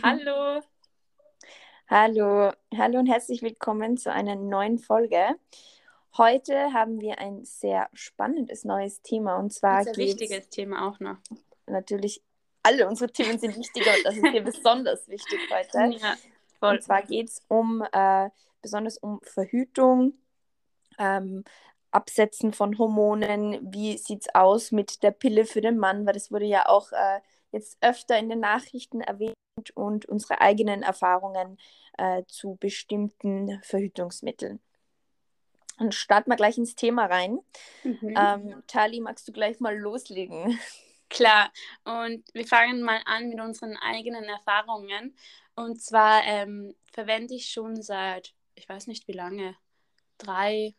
Hallo. Hallo, hallo und herzlich willkommen zu einer neuen Folge. Heute haben wir ein sehr spannendes neues Thema und zwar ein wichtiges Thema auch noch. Natürlich, alle unsere Themen sind wichtig, aber das ist hier besonders wichtig heute. Ja, voll. Und zwar geht es um äh, besonders um Verhütung, ähm, Absetzen von Hormonen. Wie sieht es aus mit der Pille für den Mann? Weil das wurde ja auch äh, jetzt öfter in den Nachrichten erwähnt und unsere eigenen Erfahrungen äh, zu bestimmten Verhütungsmitteln. Und starten wir gleich ins Thema rein. Mhm. Ähm, Tali, magst du gleich mal loslegen? Klar, und wir fangen mal an mit unseren eigenen Erfahrungen. Und zwar ähm, verwende ich schon seit, ich weiß nicht wie lange, drei,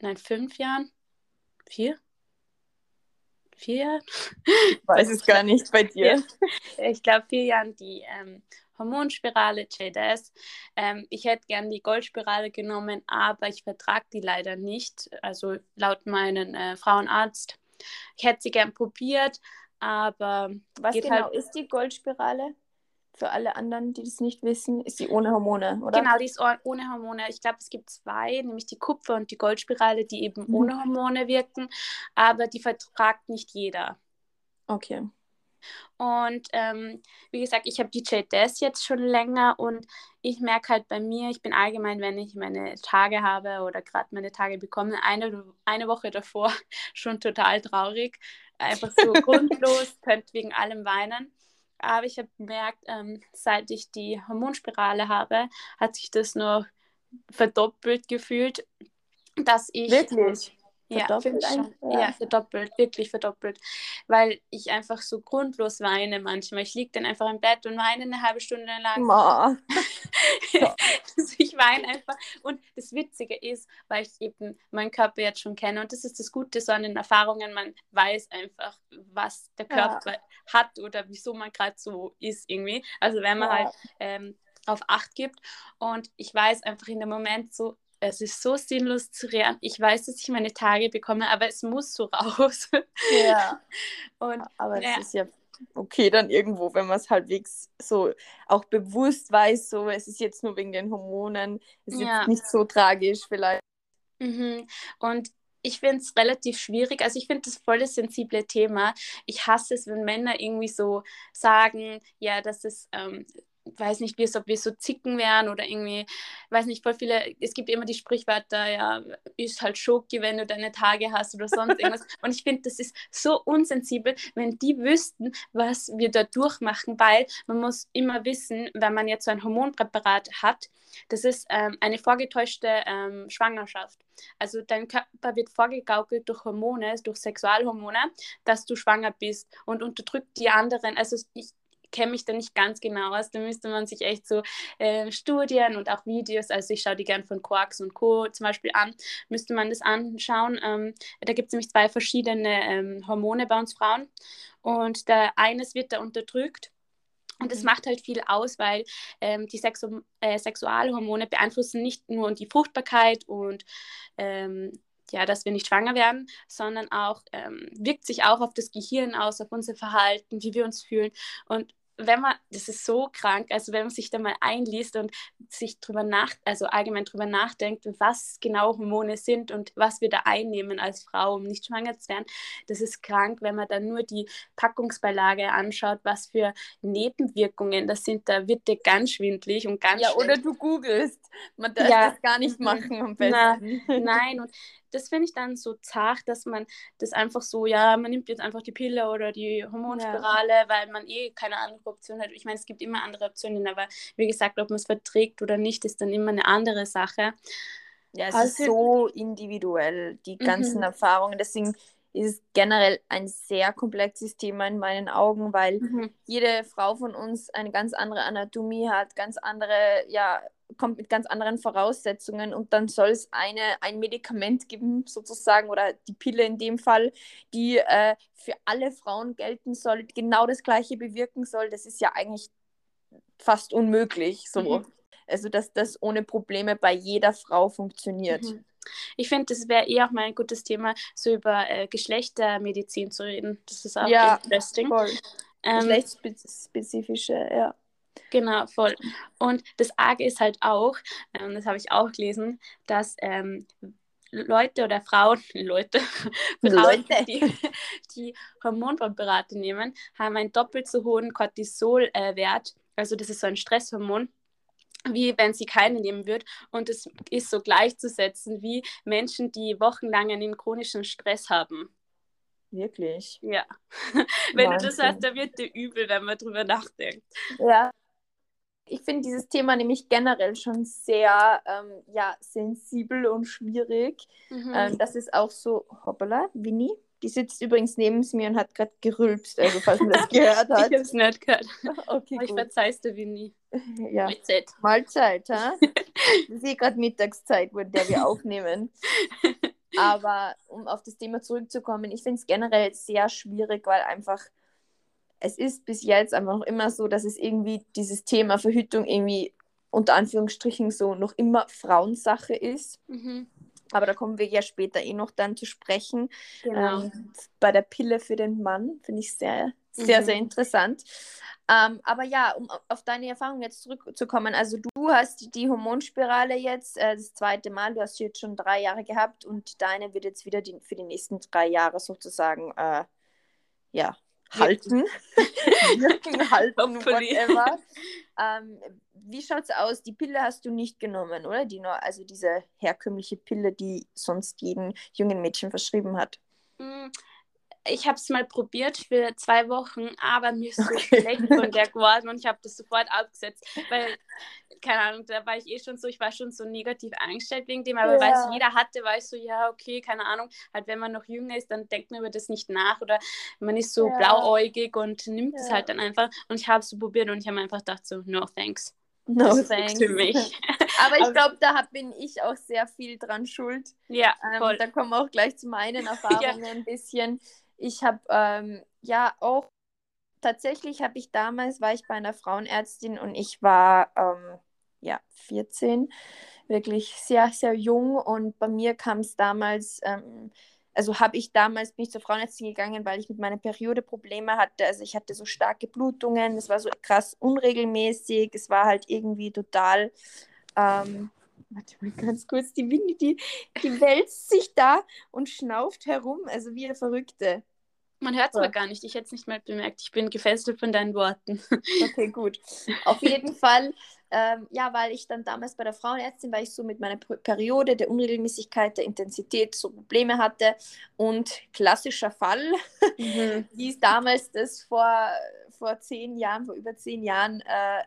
nein, fünf Jahren, vier, vier Jahren? Ich weiß es gar nicht bei dir. Ich glaube, vier Jahren die ähm, Hormonspirale JDS. Ähm, ich hätte gern die Goldspirale genommen, aber ich vertrage die leider nicht. Also laut meinem äh, Frauenarzt. Ich hätte sie gern probiert, aber. Was genau halt... ist die Goldspirale? Für alle anderen, die das nicht wissen, ist die ohne Hormone, oder? Genau, die ist ohne Hormone. Ich glaube, es gibt zwei, nämlich die Kupfer- und die Goldspirale, die eben mhm. ohne Hormone wirken, aber die vertragt nicht jeder. Okay. Und ähm, wie gesagt, ich habe DJ Des jetzt schon länger und ich merke halt bei mir, ich bin allgemein, wenn ich meine Tage habe oder gerade meine Tage bekomme, eine, eine Woche davor schon total traurig. Einfach so grundlos, könnte wegen allem weinen. Aber ich habe gemerkt, ähm, seit ich die Hormonspirale habe, hat sich das noch verdoppelt gefühlt, dass ich. Wirklich? Ja, verdoppelt schon. Ja. ja, verdoppelt, wirklich verdoppelt. Weil ich einfach so grundlos weine manchmal. Ich liege dann einfach im Bett und weine eine halbe Stunde lang. weine einfach. Und das Witzige ist, weil ich eben meinen Körper jetzt schon kenne, und das ist das Gute so an den Erfahrungen, man weiß einfach, was der Körper ja. hat oder wieso man gerade so ist irgendwie. Also wenn man ja. halt ähm, auf Acht gibt. Und ich weiß einfach in dem Moment so, es ist so sinnlos zu reden. Ich weiß, dass ich meine Tage bekomme, aber es muss so raus. Ja. Und, aber ja. es ist ja okay dann irgendwo, wenn man es halbwegs so auch bewusst weiß, so es ist jetzt nur wegen den Hormonen, es ist ja. jetzt nicht so tragisch vielleicht. Mhm. Und ich finde es relativ schwierig. Also ich finde das voll das sensible Thema. Ich hasse es, wenn Männer irgendwie so sagen, ja, das ist ähm, weiß nicht, wie es, ob wir so zicken wären oder irgendwie, weiß nicht, voll viele, es gibt immer die Sprichwörter, ja, ist halt Schoki, wenn du deine Tage hast oder sonst irgendwas. Und ich finde, das ist so unsensibel, wenn die wüssten, was wir da durchmachen, weil man muss immer wissen, wenn man jetzt so ein Hormonpräparat hat, das ist ähm, eine vorgetäuschte ähm, Schwangerschaft. Also dein Körper wird vorgegaukelt durch Hormone, durch Sexualhormone, dass du schwanger bist und unterdrückt die anderen. Also ich, kenne mich da nicht ganz genau aus. Da müsste man sich echt so äh, Studien und auch Videos, also ich schaue die gern von Quarks und Co. zum Beispiel an, müsste man das anschauen. Ähm, da gibt es nämlich zwei verschiedene ähm, Hormone bei uns Frauen und der eines wird da unterdrückt. Und das mhm. macht halt viel aus, weil ähm, die Sexu äh, Sexualhormone beeinflussen nicht nur die Fruchtbarkeit und ähm, ja, dass wir nicht schwanger werden, sondern auch ähm, wirkt sich auch auf das Gehirn aus, auf unser Verhalten, wie wir uns fühlen. Und wenn man, das ist so krank, also wenn man sich da mal einliest und sich drüber nach, also allgemein drüber nachdenkt, was genau Hormone sind und was wir da einnehmen als Frau, um nicht schwanger zu werden, das ist krank, wenn man dann nur die Packungsbeilage anschaut, was für Nebenwirkungen das sind, da wird dir ganz schwindlig und ganz Ja, oder du googelst, man darf ja. das gar nicht machen am besten. Na, nein, und das finde ich dann so zart, dass man das einfach so, ja, man nimmt jetzt einfach die Pille oder die Hormonspirale, ja. weil man eh keine andere Option hat. Ich meine, es gibt immer andere Optionen, aber wie gesagt, ob man es verträgt oder nicht, ist dann immer eine andere Sache. Ja, es also, ist so individuell, die ganzen mhm. Erfahrungen. Deswegen ist es generell ein sehr komplexes Thema in meinen Augen, weil mhm. jede Frau von uns eine ganz andere Anatomie hat, ganz andere ja, kommt mit ganz anderen Voraussetzungen und dann soll es eine, ein Medikament geben, sozusagen, oder die Pille in dem Fall, die äh, für alle Frauen gelten soll, genau das Gleiche bewirken soll. Das ist ja eigentlich fast unmöglich, so. Mhm. Also, dass das ohne Probleme bei jeder Frau funktioniert. Mhm. Ich finde, das wäre eh auch mal ein gutes Thema, so über äh, Geschlechtermedizin zu reden. Das ist auch ja, interesting. Voll. Ähm, Geschlechtsspezifische, ja. Genau, voll. Und das Arge ist halt auch, ähm, das habe ich auch gelesen, dass ähm, Leute oder Frauen, Leute, Frauen, Leute. Die, die Hormonpräparate nehmen, haben einen doppelt so hohen Cortisolwert. Also das ist so ein Stresshormon wie wenn sie keine nehmen würde. Und es ist so gleichzusetzen wie Menschen, die wochenlang einen chronischen Stress haben. Wirklich? Ja. wenn Wahnsinn. du das hast, dann wird dir übel, wenn man drüber nachdenkt. Ja, ich finde dieses Thema nämlich generell schon sehr ähm, ja, sensibel und schwierig. Mhm. Ähm, das ist auch so, hoppala, Winnie, die sitzt übrigens neben mir und hat gerade gerülpst, also falls man das gehört hat. ich habe es nicht gehört. Okay, Aber ich verzeih's dir, Winnie. Ja. Mahlzeit. Mahlzeit, ha? Ich sehe gerade Mittagszeit, wo der wir aufnehmen. Aber um auf das Thema zurückzukommen, ich finde es generell sehr schwierig, weil einfach es ist bis jetzt einfach noch immer so, dass es irgendwie dieses Thema Verhütung irgendwie unter Anführungsstrichen so noch immer Frauensache ist. Mhm. Aber da kommen wir ja später eh noch dann zu sprechen. Genau. Ähm, bei der Pille für den Mann finde ich sehr, sehr, mhm. sehr interessant. Ähm, aber ja, um auf deine Erfahrung jetzt zurückzukommen, also du hast die Hormonspirale jetzt äh, das zweite Mal, du hast sie jetzt schon drei Jahre gehabt und deine wird jetzt wieder die, für die nächsten drei Jahre sozusagen äh, ja, halten. Wirken, halten, whatever. Ähm, wie es aus? Die Pille hast du nicht genommen, oder? Die nur, also diese herkömmliche Pille, die sonst jeden jungen Mädchen verschrieben hat. Ich habe es mal probiert für zwei Wochen, aber mir ist so okay. schlecht von der geworden und ich habe das sofort abgesetzt, weil, keine Ahnung, da war ich eh schon so, ich war schon so negativ eingestellt wegen dem, aber ja. weil es jeder hatte, war ich so, ja, okay, keine Ahnung, halt wenn man noch jünger ist, dann denkt man über das nicht nach oder man ist so ja. blauäugig und nimmt es halt dann einfach und ich habe es so probiert und ich habe einfach gedacht so, no thanks. No thanks. Für mich. Aber ich glaube, da bin ich auch sehr viel dran schuld. Ja. Ähm, da kommen wir auch gleich zu meinen Erfahrungen ja. ein bisschen. Ich habe ähm, ja auch tatsächlich habe ich damals war ich bei einer Frauenärztin und ich war ähm, ja 14, wirklich sehr sehr jung und bei mir kam es damals ähm, also habe ich damals bin ich zur Frauenärztin gegangen, weil ich mit meiner Periode Probleme hatte. Also ich hatte so starke Blutungen, es war so krass unregelmäßig, es war halt irgendwie total ähm, warte mal ganz kurz, die Winnie, die, die wälzt sich da und schnauft herum, also wie eine Verrückte. Man hört es aber gar nicht, ich hätte es nicht mehr bemerkt. Ich bin gefesselt von deinen Worten. Okay, gut. Auf jeden Fall, ähm, ja, weil ich dann damals bei der Frauenärztin, weil ich so mit meiner Periode, der Unregelmäßigkeit, der Intensität so Probleme hatte und klassischer Fall, mhm. wie es damals das vor, vor zehn Jahren, vor über zehn Jahren, äh,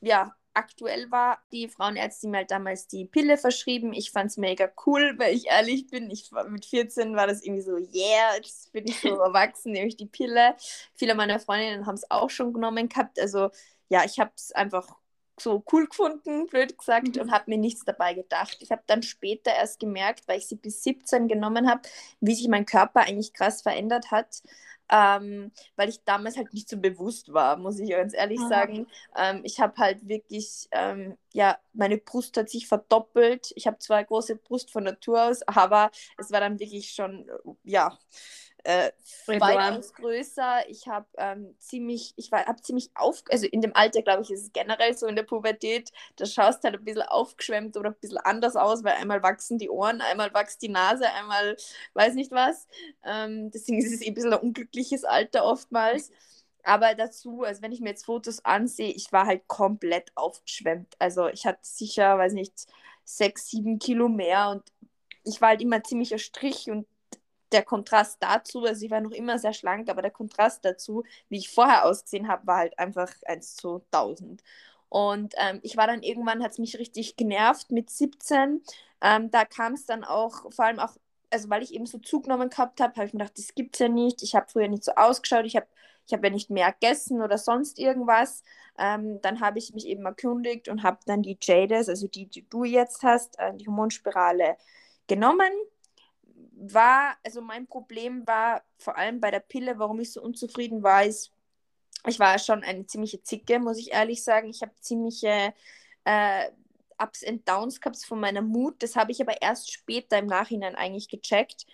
ja, aktuell war. Die Frauenärztin mir halt damals die Pille verschrieben. Ich fand es mega cool, weil ich ehrlich bin. Ich war, mit 14 war das irgendwie so, yeah, jetzt bin ich so erwachsen, nehme ich die Pille. Viele meiner Freundinnen haben es auch schon genommen gehabt. Also ja, ich habe es einfach so cool gefunden, blöd gesagt, mhm. und habe mir nichts dabei gedacht. Ich habe dann später erst gemerkt, weil ich sie bis 17 genommen habe, wie sich mein Körper eigentlich krass verändert hat ähm, weil ich damals halt nicht so bewusst war, muss ich ganz ehrlich Aha. sagen. Ähm, ich habe halt wirklich, ähm, ja, meine Brust hat sich verdoppelt. Ich habe zwar eine große Brust von Natur aus, aber es war dann wirklich schon, ja, äh, weitaus größer. Ich habe ähm, ziemlich, ich war, habe ziemlich auf, also in dem Alter, glaube ich, ist es generell so in der Pubertät, da schaust halt ein bisschen aufgeschwemmt oder ein bisschen anders aus, weil einmal wachsen die Ohren, einmal wächst die Nase, einmal weiß nicht was. Ähm, deswegen ist es eh ein bisschen ein unglückliches Alter oftmals. Aber dazu, also wenn ich mir jetzt Fotos ansehe, ich war halt komplett aufgeschwemmt. Also ich hatte sicher, weiß nicht, sechs, sieben Kilo mehr und ich war halt immer ziemlicher Strich und der Kontrast dazu, also ich war noch immer sehr schlank, aber der Kontrast dazu, wie ich vorher ausgesehen habe, war halt einfach 1 zu 1000. Und ähm, ich war dann irgendwann, hat es mich richtig genervt mit 17. Ähm, da kam es dann auch, vor allem auch, also weil ich eben so zugenommen gehabt habe, habe ich mir gedacht, das gibt es ja nicht. Ich habe früher nicht so ausgeschaut, ich habe ich hab ja nicht mehr gegessen oder sonst irgendwas. Ähm, dann habe ich mich eben erkundigt und habe dann die Jades, also die, die du jetzt hast, äh, die Hormonspirale genommen war, also mein Problem war vor allem bei der Pille, warum ich so unzufrieden war, ist, ich war schon eine ziemliche Zicke, muss ich ehrlich sagen. Ich habe ziemliche äh, Ups und Downs gehabt von meiner Mut. Das habe ich aber erst später im Nachhinein eigentlich gecheckt.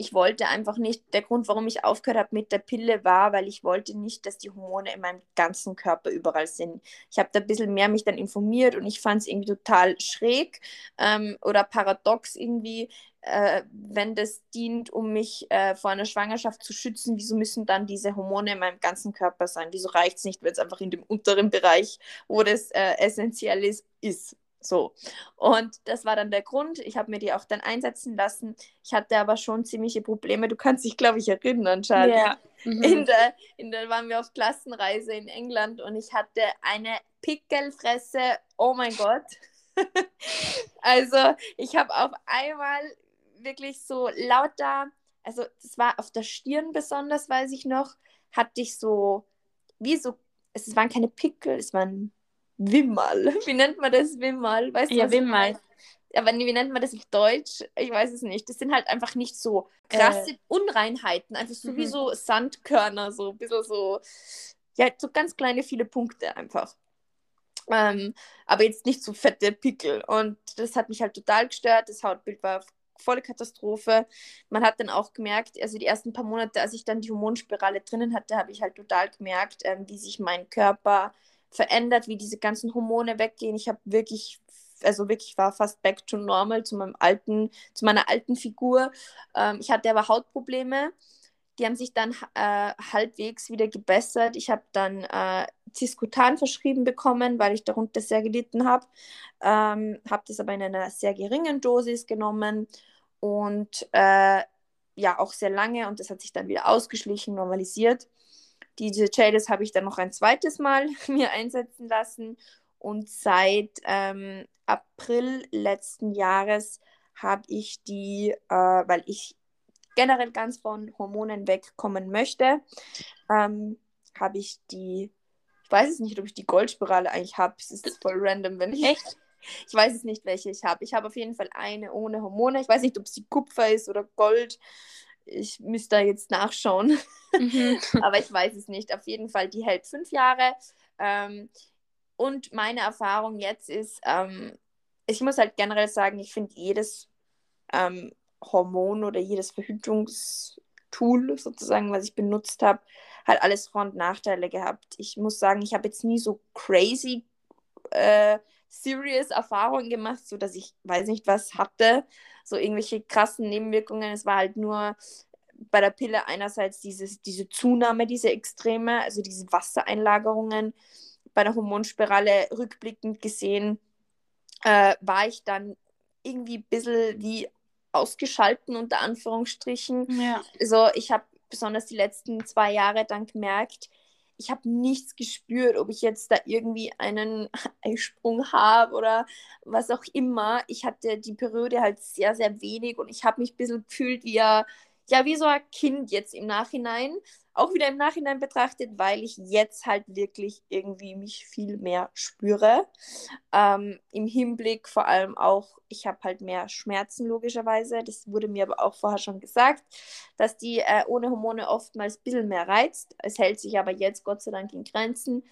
ich wollte einfach nicht, der Grund, warum ich aufgehört habe mit der Pille war, weil ich wollte nicht, dass die Hormone in meinem ganzen Körper überall sind. Ich habe da ein bisschen mehr mich dann informiert und ich fand es irgendwie total schräg ähm, oder paradox irgendwie, äh, wenn das dient, um mich äh, vor einer Schwangerschaft zu schützen, wieso müssen dann diese Hormone in meinem ganzen Körper sein? Wieso reicht es nicht, wenn es einfach in dem unteren Bereich, wo das äh, essentiell ist, ist? So. Und das war dann der Grund. Ich habe mir die auch dann einsetzen lassen. Ich hatte aber schon ziemliche Probleme. Du kannst dich, glaube ich, erinnern, Charlie. Ja. Mhm. In, der, in der waren wir auf Klassenreise in England und ich hatte eine Pickelfresse. Oh mein Gott. also, ich habe auf einmal wirklich so lauter, also das war auf der Stirn besonders, weiß ich noch, hatte ich so, wie so, es waren keine Pickel, es waren Wimmal. Wie nennt man das Wimmal? Weißt du, ja, Wimmal. Aber wie nennt man das auf Deutsch? Ich weiß es nicht. Das sind halt einfach nicht so krasse äh. Unreinheiten, einfach so mhm. wie so Sandkörner, so ein bisschen so, ja, so ganz kleine, viele Punkte einfach. Ähm, aber jetzt nicht so fette Pickel. Und das hat mich halt total gestört. Das Hautbild war volle Katastrophe. Man hat dann auch gemerkt, also die ersten paar Monate, als ich dann die Hormonspirale drinnen hatte, habe ich halt total gemerkt, ähm, wie sich mein Körper verändert, wie diese ganzen Hormone weggehen. Ich habe wirklich, also wirklich war fast back to normal zu meinem alten, zu meiner alten Figur. Ähm, ich hatte aber Hautprobleme. Die haben sich dann äh, halbwegs wieder gebessert. Ich habe dann äh, Ciscutan verschrieben bekommen, weil ich darunter sehr gelitten habe. Ähm, habe das aber in einer sehr geringen Dosis genommen und äh, ja auch sehr lange und das hat sich dann wieder ausgeschlichen, normalisiert. Diese Jades habe ich dann noch ein zweites Mal mir einsetzen lassen und seit ähm, April letzten Jahres habe ich die, äh, weil ich generell ganz von Hormonen wegkommen möchte, ähm, habe ich die, ich weiß es nicht, ob ich die Goldspirale eigentlich habe. Es ist voll random, wenn ich. Echt? Ich weiß es nicht, welche ich habe. Ich habe auf jeden Fall eine ohne Hormone. Ich weiß nicht, ob sie Kupfer ist oder Gold ich müsste da jetzt nachschauen. Mhm. Aber ich weiß es nicht. Auf jeden Fall, die hält fünf Jahre. Ähm, und meine Erfahrung jetzt ist, ähm, ich muss halt generell sagen, ich finde jedes ähm, Hormon oder jedes Verhütungstool sozusagen, was ich benutzt habe, hat alles Vor- und Nachteile gehabt. Ich muss sagen, ich habe jetzt nie so crazy äh, serious Erfahrungen gemacht, so dass ich weiß nicht was hatte, so irgendwelche krassen Nebenwirkungen. Es war halt nur bei der Pille einerseits dieses, diese Zunahme, diese Extreme, also diese Wassereinlagerungen. Bei der Hormonspirale rückblickend gesehen äh, war ich dann irgendwie ein bisschen wie ausgeschalten, unter Anführungsstrichen. Ja. Also ich habe besonders die letzten zwei Jahre dann gemerkt, ich habe nichts gespürt, ob ich jetzt da irgendwie einen Eisprung habe oder was auch immer. Ich hatte die Periode halt sehr, sehr wenig und ich habe mich ein bisschen gefühlt wie, ja, wie so ein Kind jetzt im Nachhinein. Auch wieder im Nachhinein betrachtet, weil ich jetzt halt wirklich irgendwie mich viel mehr spüre. Ähm, Im Hinblick vor allem auch, ich habe halt mehr Schmerzen logischerweise. Das wurde mir aber auch vorher schon gesagt, dass die äh, ohne Hormone oftmals ein bisschen mehr reizt. Es hält sich aber jetzt Gott sei Dank in Grenzen.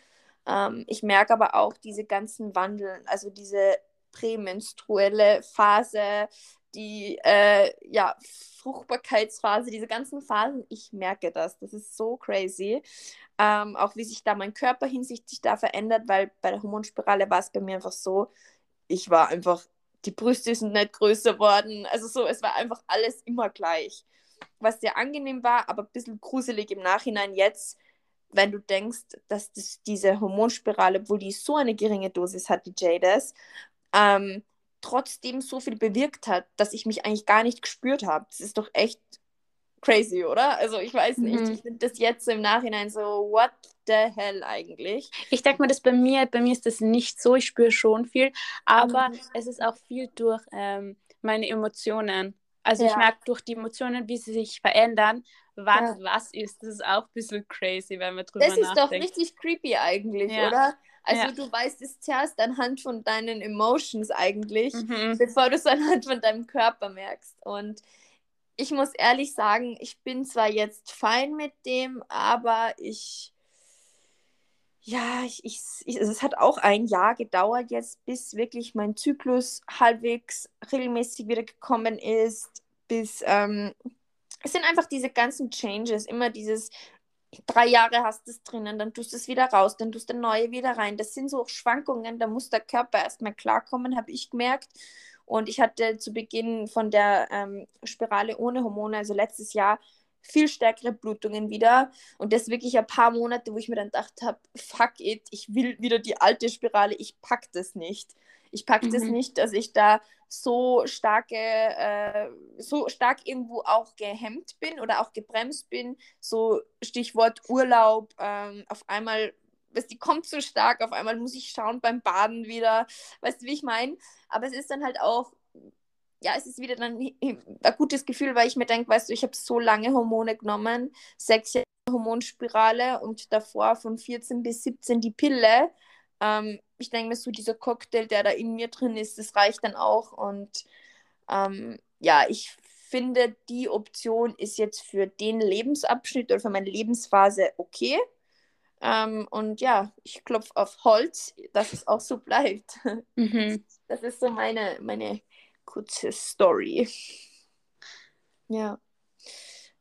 Ähm, ich merke aber auch diese ganzen Wandeln, also diese prämenstruelle Phase, die äh, ja, Fruchtbarkeitsphase, diese ganzen Phasen, ich merke das. Das ist so crazy. Ähm, auch wie sich da mein Körper hinsichtlich da verändert, weil bei der Hormonspirale war es bei mir einfach so, ich war einfach, die Brüste sind nicht größer worden. Also so, es war einfach alles immer gleich. Was sehr angenehm war, aber ein bisschen gruselig im Nachhinein jetzt, wenn du denkst, dass das, diese Hormonspirale, obwohl die so eine geringe Dosis hat, die Jades, ähm, trotzdem so viel bewirkt hat, dass ich mich eigentlich gar nicht gespürt habe. Das ist doch echt crazy, oder? Also ich weiß nicht, mhm. ich finde das jetzt im Nachhinein so, what the hell eigentlich? Ich denke mal, das bei mir, bei mir ist das nicht so, ich spüre schon viel, aber mhm. es ist auch viel durch ähm, meine Emotionen. Also ja. ich merke durch die Emotionen, wie sie sich verändern, wann ja. was ist. Das ist auch ein bisschen crazy, wenn wir drüber nachdenken. Das ist doch richtig creepy eigentlich, ja. oder? Also ja. du weißt es zuerst anhand von deinen Emotions eigentlich, mhm. bevor du es anhand von deinem Körper merkst. Und ich muss ehrlich sagen, ich bin zwar jetzt fein mit dem, aber ich, ja, ich, ich, ich, es hat auch ein Jahr gedauert jetzt, bis wirklich mein Zyklus halbwegs regelmäßig wieder gekommen ist, bis ähm, es sind einfach diese ganzen Changes, immer dieses drei Jahre hast du es drinnen, dann tust du es wieder raus, dann tust du neue wieder rein. Das sind so Schwankungen, da muss der Körper erstmal klarkommen, habe ich gemerkt. Und ich hatte zu Beginn von der ähm, Spirale ohne Hormone, also letztes Jahr, viel stärkere Blutungen wieder. Und das wirklich ein paar Monate, wo ich mir dann gedacht habe, fuck it, ich will wieder die alte Spirale, ich pack das nicht. Ich pack mhm. das nicht, dass ich da so starke, äh, so stark irgendwo auch gehemmt bin oder auch gebremst bin. So Stichwort Urlaub, ähm, auf einmal weißt, die kommt so stark, auf einmal muss ich schauen beim Baden wieder, weißt du, wie ich meine? Aber es ist dann halt auch, ja, es ist wieder dann ein gutes Gefühl, weil ich mir denke, weißt du, ich habe so lange Hormone genommen, sechs Jahre Hormonspirale und davor von 14 bis 17 die Pille. Ähm, ich denke mir so, dieser Cocktail, der da in mir drin ist, das reicht dann auch. Und ähm, ja, ich finde, die Option ist jetzt für den Lebensabschnitt oder für meine Lebensphase okay. Ähm, und ja, ich klopfe auf Holz, dass es auch so bleibt. Mhm. Das ist so meine, meine kurze Story. Ja.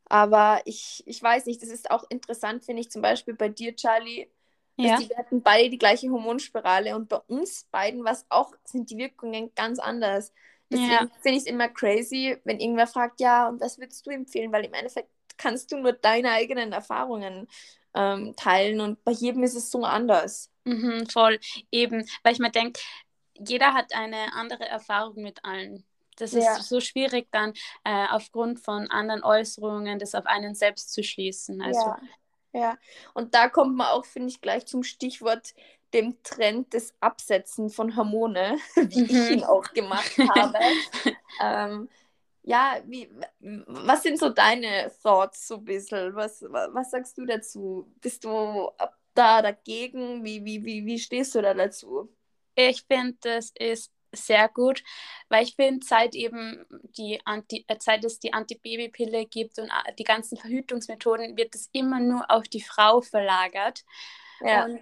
Aber ich, ich weiß nicht, das ist auch interessant, finde ich, zum Beispiel bei dir, Charlie. Ja. Die, wir hatten beide die gleiche Hormonspirale und bei uns beiden was auch, sind die Wirkungen ganz anders. Deswegen ja. finde ich es immer crazy, wenn irgendwer fragt, ja, und was würdest du empfehlen? Weil im Endeffekt kannst du nur deine eigenen Erfahrungen ähm, teilen und bei jedem ist es so anders. Mhm, voll, eben, weil ich mir denke, jeder hat eine andere Erfahrung mit allen. Das ja. ist so schwierig dann äh, aufgrund von anderen Äußerungen das auf einen selbst zu schließen. Also, ja. Ja, und da kommt man auch, finde ich, gleich zum Stichwort dem Trend des Absetzen von Hormone, wie mhm. ich ihn auch gemacht habe. ähm, ja, wie, was sind so deine Thoughts so ein bisschen? Was, was sagst du dazu? Bist du da dagegen? Wie, wie, wie, wie stehst du da dazu? Ich finde, das ist sehr gut, weil ich finde, seit eben die Anti, äh, seit es die Antibabypille gibt und äh, die ganzen Verhütungsmethoden, wird es immer nur auf die Frau verlagert. Ja. Und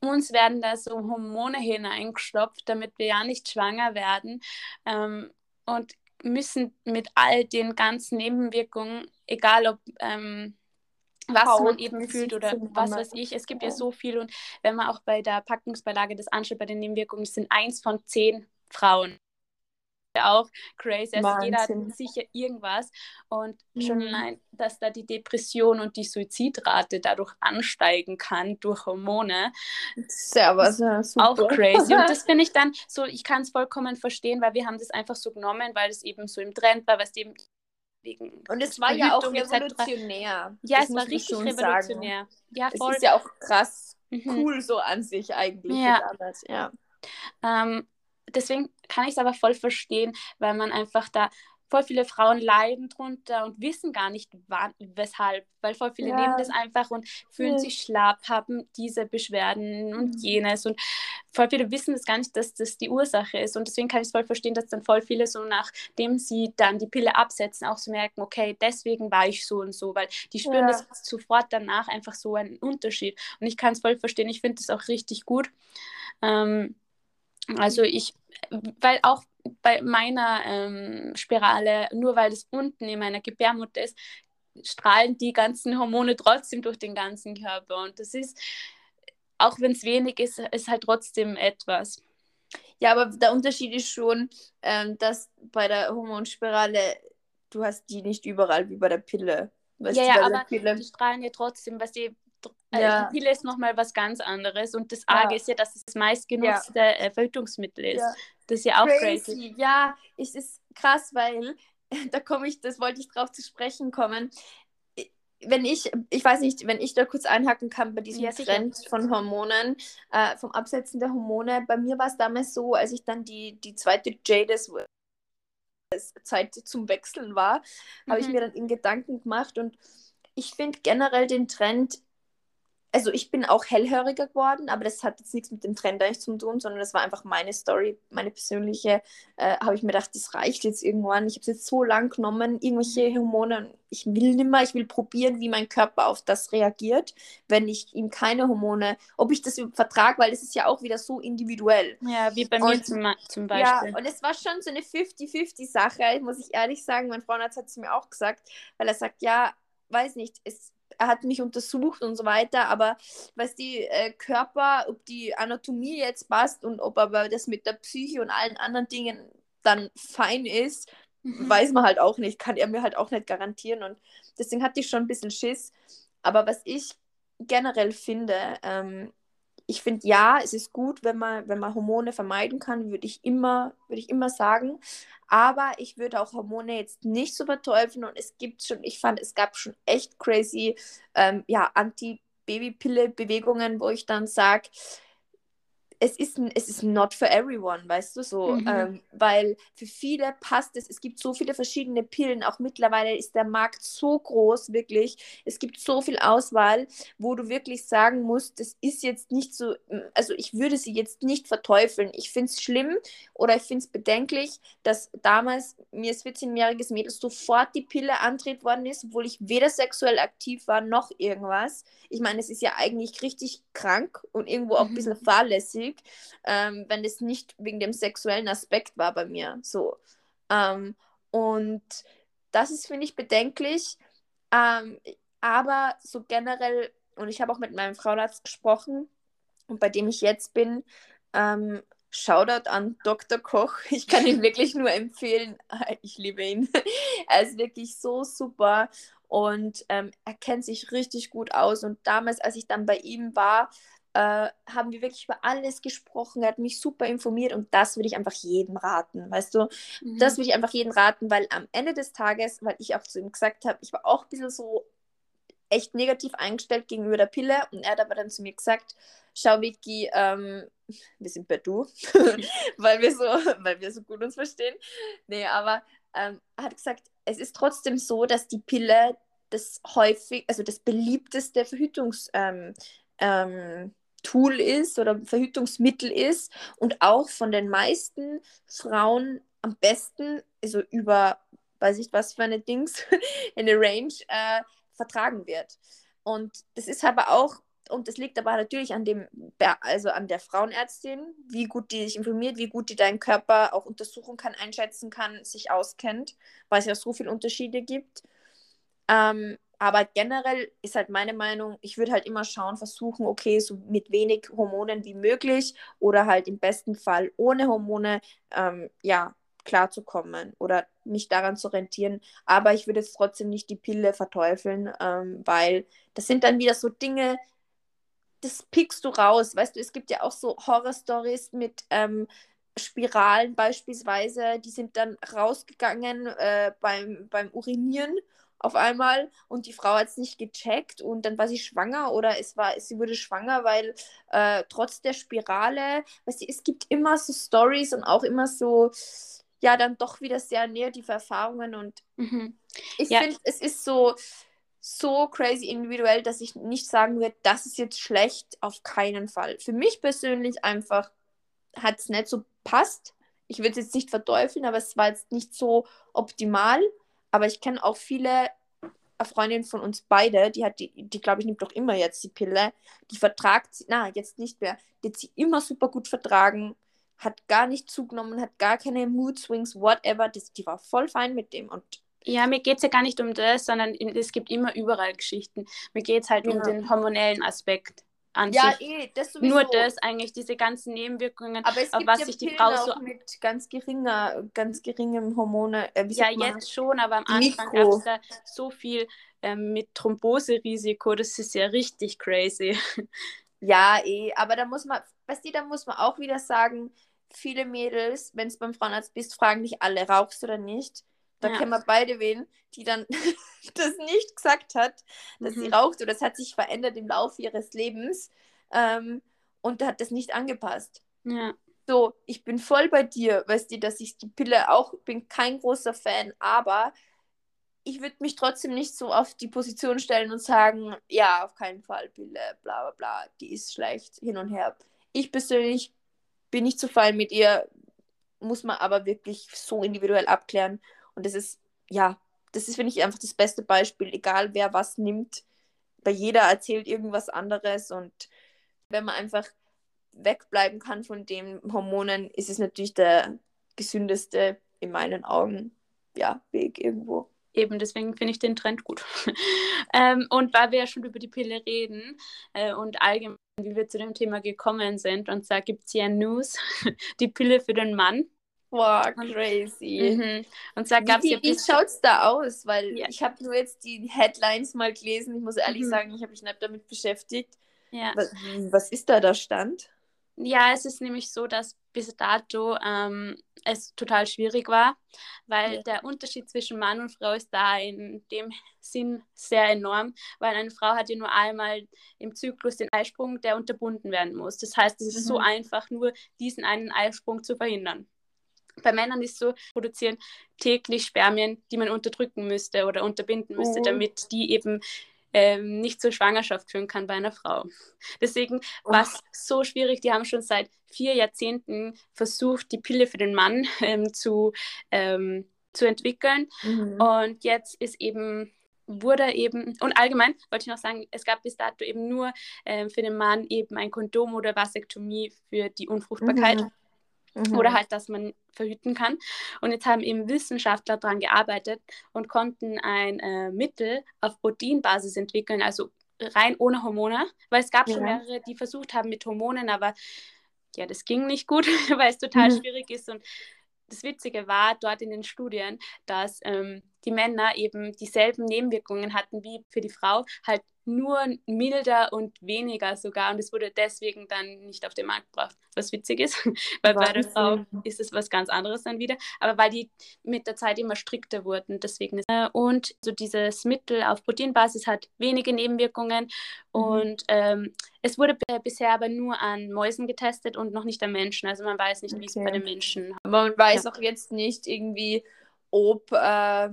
uns werden da so Hormone hineingestopft, damit wir ja nicht schwanger werden. Ähm, und müssen mit all den ganzen Nebenwirkungen, egal ob ähm, was Haut, man eben fühlt oder was weiß ich, es gibt ja. ja so viel und wenn man auch bei der Packungsbeilage das anschaut, bei den Nebenwirkungen, sind eins von zehn Frauen auch crazy. Also jeder hat sicher irgendwas. Und mhm. schon allein, dass da die Depression und die Suizidrate dadurch ansteigen kann durch Hormone. Servus, ja, super. Auch crazy. Und das finde ich dann so, ich kann es vollkommen verstehen, weil wir haben das einfach so genommen, weil es eben so im Trend war, weil es eben wegen und es war ja auch revolutionär. Ja, das es war richtig revolutionär. Sagen. Ja, voll. Es ist ja auch krass mhm. cool so an sich eigentlich. Ja. ja. Ähm, deswegen kann ich es aber voll verstehen, weil man einfach da voll viele Frauen leiden drunter und wissen gar nicht, wann, weshalb, weil voll viele ja. nehmen das einfach und fühlen ja. sich schlapp, haben diese Beschwerden und mhm. jenes und voll viele wissen das gar nicht, dass das die Ursache ist und deswegen kann ich es voll verstehen, dass dann voll viele so nachdem sie dann die Pille absetzen, auch so merken, okay, deswegen war ich so und so, weil die spüren ja. das sofort danach einfach so einen Unterschied und ich kann es voll verstehen, ich finde das auch richtig gut. Ähm, also ich, weil auch bei meiner ähm, Spirale, nur weil es unten in meiner Gebärmutter ist, strahlen die ganzen Hormone trotzdem durch den ganzen Körper. Und das ist, auch wenn es wenig ist, ist halt trotzdem etwas. Ja, aber der Unterschied ist schon, ähm, dass bei der Hormonspirale, du hast die nicht überall wie bei der Pille. Weißt ja, ja, aber Pille... die strahlen ja trotzdem, was die ja. Pille ist nochmal was ganz anderes. Und das Arge ja. ist ja, dass es das meistgenutzte ja. Äh, Verhütungsmittel ist. Ja. Das ist ja auch crazy. crazy. Ja, es ist krass, weil da komme ich, das wollte ich drauf zu sprechen kommen. Wenn ich, ich weiß nicht, wenn ich da kurz einhaken kann bei diesem ja, Trend von Hormonen, äh, vom Absetzen der Hormone, bei mir war es damals so, als ich dann die, die zweite Jades Zeit zum Wechseln war, mhm. habe ich mir dann in Gedanken gemacht und ich finde generell den Trend also ich bin auch hellhöriger geworden, aber das hat jetzt nichts mit dem Trend eigentlich zu tun, sondern das war einfach meine Story, meine persönliche, äh, habe ich mir gedacht, das reicht jetzt irgendwann. Ich habe es jetzt so lang genommen, irgendwelche Hormone. Ich will nicht mehr, ich will probieren, wie mein Körper auf das reagiert, wenn ich ihm keine Hormone, ob ich das vertrage, weil das ist ja auch wieder so individuell. Ja, wie bei mir zum, zum, Beispiel. Ja, und es war schon so eine 50-50-Sache, muss ich ehrlich sagen. Mein Freund hat es mir auch gesagt, weil er sagt, ja, weiß nicht, es er hat mich untersucht und so weiter, aber was die äh, Körper, ob die Anatomie jetzt passt und ob aber das mit der Psyche und allen anderen Dingen dann fein ist, mhm. weiß man halt auch nicht, kann er mir halt auch nicht garantieren und deswegen hatte ich schon ein bisschen Schiss. Aber was ich generell finde, ähm, ich finde ja, es ist gut, wenn man, wenn man Hormone vermeiden kann, würde ich immer, würde ich immer sagen. Aber ich würde auch Hormone jetzt nicht so verteufeln und es gibt schon, ich fand, es gab schon echt crazy, ähm, ja, Anti-Babypille-Bewegungen, wo ich dann sage, es ist, es ist not for everyone, weißt du so, mhm. ähm, weil für viele passt es, es gibt so viele verschiedene Pillen, auch mittlerweile ist der Markt so groß, wirklich, es gibt so viel Auswahl, wo du wirklich sagen musst, das ist jetzt nicht so, also ich würde sie jetzt nicht verteufeln, ich finde es schlimm oder ich finde es bedenklich, dass damals mir als 14-jähriges Mädel sofort die Pille antritt worden ist, obwohl ich weder sexuell aktiv war, noch irgendwas, ich meine, es ist ja eigentlich richtig krank und irgendwo auch ein bisschen mhm. fahrlässig, Musik, ähm, wenn es nicht wegen dem sexuellen Aspekt war bei mir. So. Ähm, und das ist, finde ich, bedenklich. Ähm, aber so generell, und ich habe auch mit meinem Frauenarzt gesprochen, und bei dem ich jetzt bin, ähm, Shoutout an Dr. Koch. Ich kann ihn wirklich nur empfehlen. Ich liebe ihn. Er ist wirklich so super und ähm, er kennt sich richtig gut aus. Und damals, als ich dann bei ihm war, äh, haben wir wirklich über alles gesprochen. Er hat mich super informiert und das würde ich einfach jedem raten, weißt du? Mhm. Das würde ich einfach jedem raten, weil am Ende des Tages, weil ich auch zu ihm gesagt habe, ich war auch ein bisschen so echt negativ eingestellt gegenüber der Pille und er hat aber dann zu mir gesagt, schau Vicky, ähm, wir sind bei du, weil wir so, weil wir so gut uns verstehen. Nee, aber ähm, er hat gesagt, es ist trotzdem so, dass die Pille das häufig, also das beliebteste Verhütungs ähm, ähm, Tool ist oder Verhütungsmittel ist und auch von den meisten Frauen am besten, also über, weiß ich was für eine Dings, eine Range, äh, vertragen wird. Und das ist aber auch, und das liegt aber natürlich an dem, also an der Frauenärztin, wie gut die sich informiert, wie gut die deinen Körper auch untersuchen kann, einschätzen kann, sich auskennt, weil es ja so viele Unterschiede gibt. Ähm, aber generell ist halt meine Meinung, ich würde halt immer schauen, versuchen, okay, so mit wenig Hormonen wie möglich oder halt im besten Fall ohne Hormone, ähm, ja, klarzukommen oder mich daran zu rentieren. Aber ich würde jetzt trotzdem nicht die Pille verteufeln, ähm, weil das sind dann wieder so Dinge, das pickst du raus. Weißt du, es gibt ja auch so Horror-Stories mit ähm, Spiralen beispielsweise, die sind dann rausgegangen äh, beim, beim Urinieren auf einmal und die Frau hat es nicht gecheckt und dann war sie schwanger oder es war, sie wurde schwanger, weil äh, trotz der Spirale, weißt du, es gibt immer so Stories und auch immer so, ja, dann doch wieder sehr negative Erfahrungen und mhm. ich ja. finde, es ist so, so crazy individuell, dass ich nicht sagen würde, das ist jetzt schlecht, auf keinen Fall. Für mich persönlich einfach hat es nicht so passt. Ich würde es jetzt nicht verteufeln, aber es war jetzt nicht so optimal. Aber ich kenne auch viele Freundinnen von uns beide, die hat die, die glaube ich, nimmt doch immer jetzt die Pille. Die vertragt sie, na, jetzt nicht mehr. Die hat sie immer super gut vertragen, hat gar nicht zugenommen, hat gar keine Mood Swings, whatever. Das, die war voll fein mit dem und ja, mir geht es ja gar nicht um das, sondern es gibt immer überall Geschichten. Mir geht es halt ja. um den hormonellen Aspekt an ja, sich. Eh, das. Nur das eigentlich, diese ganzen Nebenwirkungen, Aber es gibt was ja sich die Frau so mit ganz geringer, ganz geringem Hormone. Äh, ja, jetzt schon, aber am Anfang gab es da so viel ähm, mit Thromboserisiko, das ist ja richtig crazy. Ja, eh, aber da muss man, weißt du, da muss man auch wieder sagen, viele Mädels, wenn es beim Frauenarzt bist, fragen dich alle, rauchst du oder nicht? Da ja. kennen wir beide wen, die dann das nicht gesagt hat, dass mhm. sie raucht oder es hat sich verändert im Laufe ihres Lebens ähm, und hat das nicht angepasst. Ja. So, ich bin voll bei dir, weißt du, dass ich die Pille auch bin kein großer Fan, aber ich würde mich trotzdem nicht so auf die Position stellen und sagen, ja, auf keinen Fall, Pille, bla bla bla, die ist schlecht, hin und her. Ich persönlich bin nicht zu fallen mit ihr, muss man aber wirklich so individuell abklären. Und das ist, ja, das ist, finde ich, einfach das beste Beispiel, egal wer was nimmt. Bei jeder erzählt irgendwas anderes und wenn man einfach wegbleiben kann von den Hormonen, ist es natürlich der gesündeste, in meinen Augen, ja, Weg irgendwo eben deswegen finde ich den Trend gut. ähm, und weil wir ja schon über die Pille reden äh, und allgemein, wie wir zu dem Thema gekommen sind, und zwar gibt es ja News, die Pille für den Mann. Wow, crazy. Mhm. Und zwar gab's wie, ja wie schaut es da aus? Weil ja. ich habe nur jetzt die Headlines mal gelesen. Ich muss ehrlich mhm. sagen, ich habe mich nicht damit beschäftigt. Ja. Was, was ist da der Stand? Ja, es ist nämlich so, dass bis dato ähm, es total schwierig war, weil ja. der Unterschied zwischen Mann und Frau ist da in dem Sinn sehr enorm, weil eine Frau hat ja nur einmal im Zyklus den Eisprung, der unterbunden werden muss. Das heißt, es ist mhm. so einfach, nur diesen einen Eisprung zu verhindern. Bei Männern ist so, produzieren täglich Spermien, die man unterdrücken müsste oder unterbinden müsste, oh. damit die eben ähm, nicht zur Schwangerschaft führen kann bei einer Frau. Deswegen war es so schwierig. Die haben schon seit vier Jahrzehnten versucht, die Pille für den Mann ähm, zu, ähm, zu entwickeln. Mhm. Und jetzt ist eben wurde eben, und allgemein wollte ich noch sagen, es gab bis dato eben nur ähm, für den Mann eben ein Kondom oder Vasektomie für die Unfruchtbarkeit. Mhm. Mhm. Oder halt, dass man verhüten kann. Und jetzt haben eben Wissenschaftler daran gearbeitet und konnten ein äh, Mittel auf Proteinbasis entwickeln, also rein ohne Hormone, weil es gab ja. schon mehrere, die versucht haben mit Hormonen, aber ja, das ging nicht gut, weil es total mhm. schwierig ist. Und das Witzige war dort in den Studien, dass ähm, die Männer eben dieselben Nebenwirkungen hatten wie für die Frau, halt nur milder und weniger sogar. Und es wurde deswegen dann nicht auf den Markt gebracht, was witzig ist, weil Wahnsinn. bei der Frau ist es was ganz anderes dann wieder. Aber weil die mit der Zeit immer strikter wurden, deswegen äh, und so dieses Mittel auf Proteinbasis hat wenige Nebenwirkungen mhm. und ähm, es wurde bisher aber nur an Mäusen getestet und noch nicht an Menschen. Also man weiß nicht, okay. wie es bei den Menschen. Aber man weiß ja. auch jetzt nicht irgendwie, ob äh,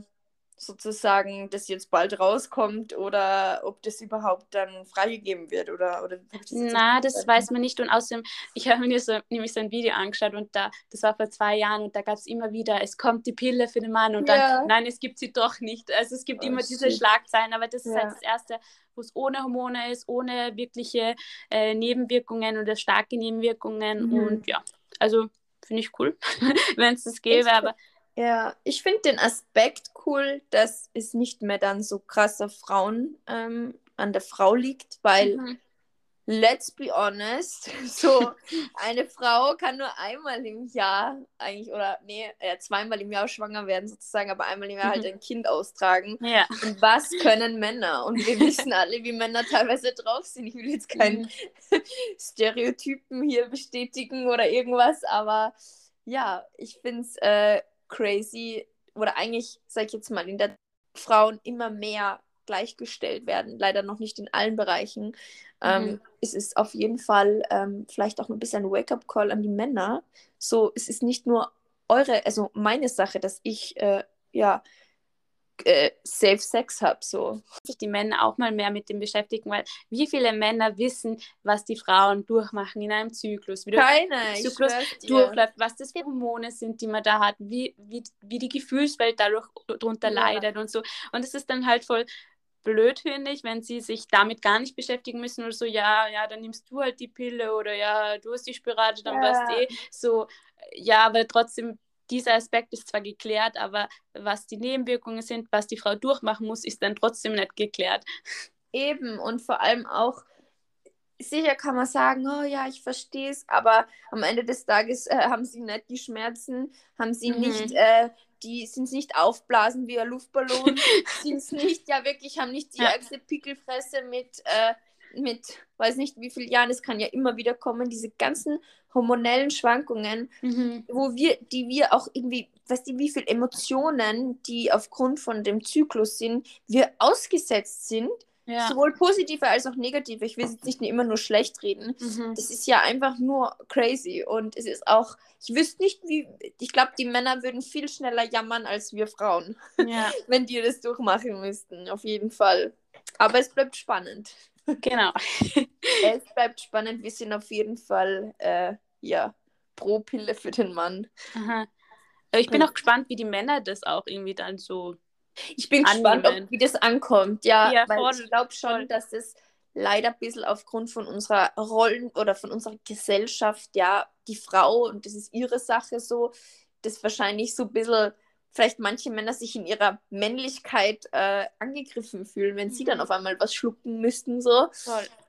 sozusagen das jetzt bald rauskommt oder ob das überhaupt dann freigegeben wird oder, oder das Na, das weiß man nicht und außerdem, ich habe mir so, nämlich so ein Video angeschaut und da, das war vor zwei Jahren und da gab es immer wieder, es kommt die Pille für den Mann und ja. dann, nein, es gibt sie doch nicht. Also es gibt oh, immer shit. diese Schlagzeilen, aber das ja. ist halt das Erste, wo es ohne Hormone ist, ohne wirkliche äh, Nebenwirkungen oder starke Nebenwirkungen mhm. und ja, also finde ich cool, wenn es das gäbe, aber ja, ich finde den Aspekt cool, dass es nicht mehr dann so krasser Frauen ähm, an der Frau liegt, weil mhm. let's be honest, so eine Frau kann nur einmal im Jahr eigentlich oder nee, äh, zweimal im Jahr schwanger werden sozusagen, aber einmal im Jahr halt mhm. halt ein Kind austragen. Ja. Und was können Männer? Und wir wissen alle, wie Männer teilweise drauf sind. Ich will jetzt keinen mhm. Stereotypen hier bestätigen oder irgendwas, aber ja, ich finde es äh, crazy, oder eigentlich, sag ich jetzt mal, in der Frauen immer mehr gleichgestellt werden, leider noch nicht in allen Bereichen. Mhm. Ähm, es ist auf jeden Fall ähm, vielleicht auch ein bisschen ein Wake-up-Call an die Männer. So, es ist nicht nur eure, also meine Sache, dass ich äh, ja äh, Safe Sex habe. So. Sich die Männer auch mal mehr mit dem beschäftigen, weil wie viele Männer wissen, was die Frauen durchmachen in einem Zyklus, wie Keine, Zyklus durchläuft, was das für Hormone sind, die man da hat, wie, wie, wie die Gefühlswelt dadurch drunter ja. leidet und so. Und es ist dann halt voll blöd, finde ich, wenn sie sich damit gar nicht beschäftigen müssen oder so, ja, ja, dann nimmst du halt die Pille oder ja, du hast die Spirale, dann ja. warst eh so, ja, aber trotzdem dieser Aspekt ist zwar geklärt, aber was die Nebenwirkungen sind, was die Frau durchmachen muss, ist dann trotzdem nicht geklärt. Eben und vor allem auch, sicher kann man sagen, oh ja, ich verstehe es, aber am Ende des Tages äh, haben sie nicht die Schmerzen, haben sie mhm. nicht, äh, die sind nicht aufblasen wie ein Luftballon, sind es nicht, ja wirklich, haben nicht die ja. ärgste Pickelfresse mit, äh, mit, weiß nicht wie vielen Jahren, es kann ja immer wieder kommen, diese ganzen hormonellen Schwankungen, mhm. wo wir, die wir auch irgendwie, weißt du, wie viele Emotionen, die aufgrund von dem Zyklus sind, wir ausgesetzt sind, Ja. Sowohl positive als auch negative. Ich will jetzt nicht immer nur schlecht reden. Mhm. Das ist ja einfach nur crazy. Und es ist auch, ich wüsste nicht, wie, ich glaube, die Männer würden viel schneller jammern als wir Frauen, ja. wenn die das durchmachen müssten. Auf jeden Fall. Aber es bleibt spannend. Genau. es bleibt spannend. Wir sind auf jeden Fall, äh, ja, pro Pille für den Mann. Aha. Ich bin auch gespannt, wie die Männer das auch irgendwie dann so ich bin annehmen. gespannt, ob, wie das ankommt. Ja, ja weil voll, ich glaube schon, voll. dass es leider ein bisschen aufgrund von unserer Rollen oder von unserer Gesellschaft, ja, die Frau, und das ist ihre Sache so, dass wahrscheinlich so ein bisschen vielleicht manche Männer sich in ihrer Männlichkeit äh, angegriffen fühlen, wenn mhm. sie dann mhm. auf einmal was schlucken müssten, so.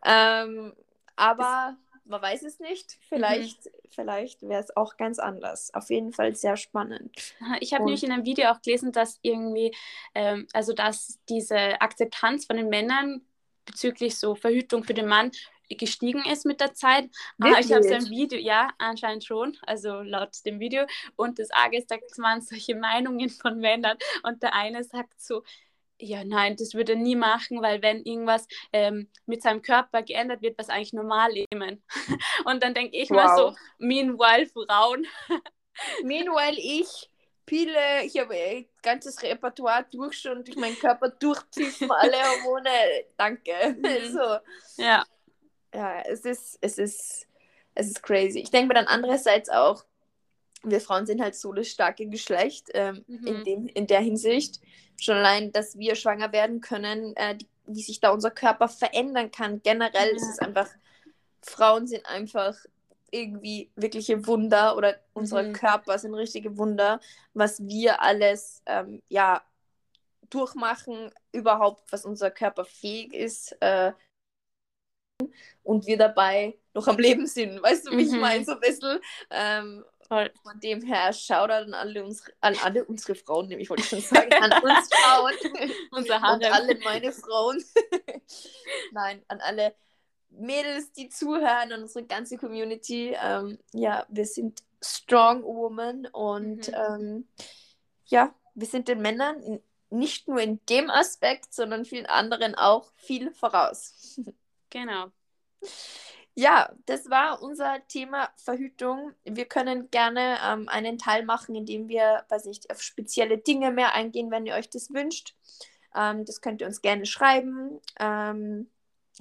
Ähm, aber man weiß es nicht. Vielleicht, mhm. vielleicht wäre es auch ganz anders. Auf jeden Fall sehr spannend. Ich habe nämlich in einem Video auch gelesen, dass irgendwie, ähm, also dass diese Akzeptanz von den Männern bezüglich so Verhütung für den Mann gestiegen ist mit der Zeit. Ah, ich habe so ein Video, ja, anscheinend schon, also laut dem Video. Und das Arge ist, da waren solche Meinungen von Männern. Und der eine sagt so, ja, nein, das würde er nie machen, weil wenn irgendwas ähm, mit seinem Körper geändert wird, was eigentlich normal ist. Und dann denke ich wow. mal so, meanwhile Frauen. meanwhile ich, Pille, ich habe ein ganzes Repertoire durch schon durch meinen Körper durchpfiffen, alle Hormone, danke. Mhm. so. Ja. Ja, es ist, es ist, es ist crazy. Ich denke mir dann andererseits auch, wir Frauen sind halt so das starke Geschlecht ähm, mhm. in, dem, in der Hinsicht. Schon allein, dass wir schwanger werden können, äh, die, wie sich da unser Körper verändern kann. Generell ja. ist es einfach, Frauen sind einfach irgendwie wirkliche Wunder oder unsere mhm. Körper sind richtige Wunder, was wir alles ähm, ja durchmachen, überhaupt, was unser Körper fähig ist äh, und wir dabei noch am Leben sind. Weißt du, wie mhm. ich meine? So ein bisschen. Ähm, Voll. Von dem her, Shoutout an alle, unsere, an alle unsere Frauen, nämlich wollte ich schon sagen, an uns Frauen. Unser Harem. Und alle meine Frauen. Nein, an alle Mädels, die zuhören, an unsere ganze Community. Ähm, ja, wir sind Strong Women und mhm. ähm, ja, wir sind den Männern nicht nur in dem Aspekt, sondern vielen anderen auch viel voraus. Genau. Ja, das war unser Thema Verhütung. Wir können gerne ähm, einen Teil machen, in dem wir, weiß nicht, auf spezielle Dinge mehr eingehen, wenn ihr euch das wünscht. Ähm, das könnt ihr uns gerne schreiben. Ähm,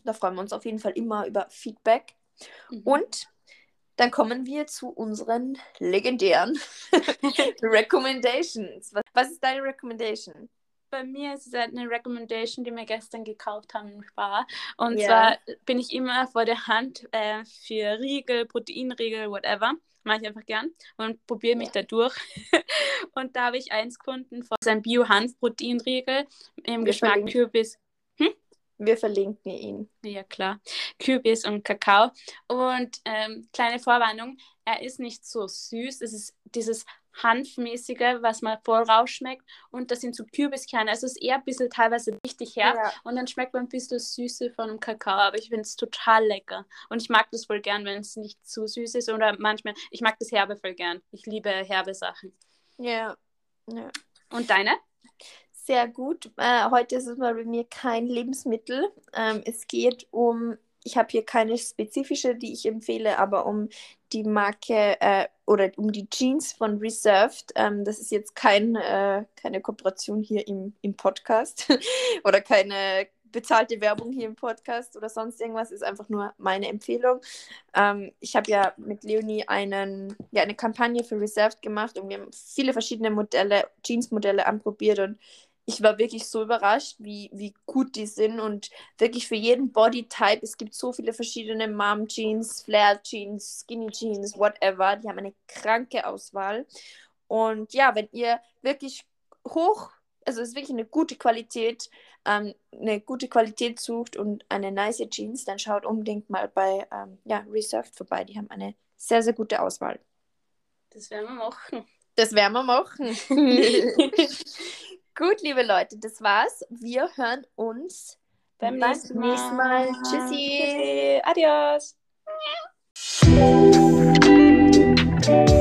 da freuen wir uns auf jeden Fall immer über Feedback. Mhm. Und dann kommen wir zu unseren legendären Recommendations. Was, was ist deine Recommendation? Bei mir ist es halt eine Recommendation, die wir gestern gekauft haben im Spar. Und yeah. zwar bin ich immer vor der Hand äh, für Riegel, Proteinriegel, whatever. Mache ich einfach gern und probiere mich yeah. da durch. und da habe ich eins gefunden von seinem Bio-Hanf-Proteinriegel im Geschmack Kürbis. Hm? Wir verlinken ihn. Ja, klar. Kürbis und Kakao. Und ähm, kleine Vorwarnung, er ist nicht so süß. Es ist dieses Hanfmäßige, was man voll rausschmeckt. Und das sind so Kürbiskerne. Also es ist eher ein bisschen teilweise richtig herb. Ja. Und dann schmeckt man ein bisschen das Süße von dem Kakao. Aber ich finde es total lecker. Und ich mag das voll gern, wenn es nicht zu süß ist. Oder manchmal, ich mag das Herbe voll gern. Ich liebe herbe Sachen. Ja. ja. Und deine? Sehr gut. Äh, heute ist es mal bei mir kein Lebensmittel. Ähm, es geht um ich habe hier keine spezifische, die ich empfehle, aber um die Marke äh, oder um die Jeans von Reserved. Ähm, das ist jetzt kein, äh, keine Kooperation hier im, im Podcast oder keine bezahlte Werbung hier im Podcast oder sonst irgendwas, ist einfach nur meine Empfehlung. Ähm, ich habe ja mit Leonie einen, ja, eine Kampagne für Reserved gemacht und wir haben viele verschiedene Modelle, Jeans-Modelle anprobiert und ich war wirklich so überrascht, wie, wie gut die sind und wirklich für jeden Bodytype. Es gibt so viele verschiedene Mom Jeans, Flare Jeans, Skinny Jeans, whatever. Die haben eine kranke Auswahl. Und ja, wenn ihr wirklich hoch, also es ist wirklich eine gute Qualität, ähm, eine gute Qualität sucht und eine nice Jeans, dann schaut unbedingt mal bei ähm, ja, Reserved vorbei. Die haben eine sehr, sehr gute Auswahl. Das werden wir machen. Das werden wir machen. Gut, liebe Leute, das war's. Wir hören uns beim nächsten Mal. Nächsten Mal. Tschüssi. Tschüssi. Adios. Ja.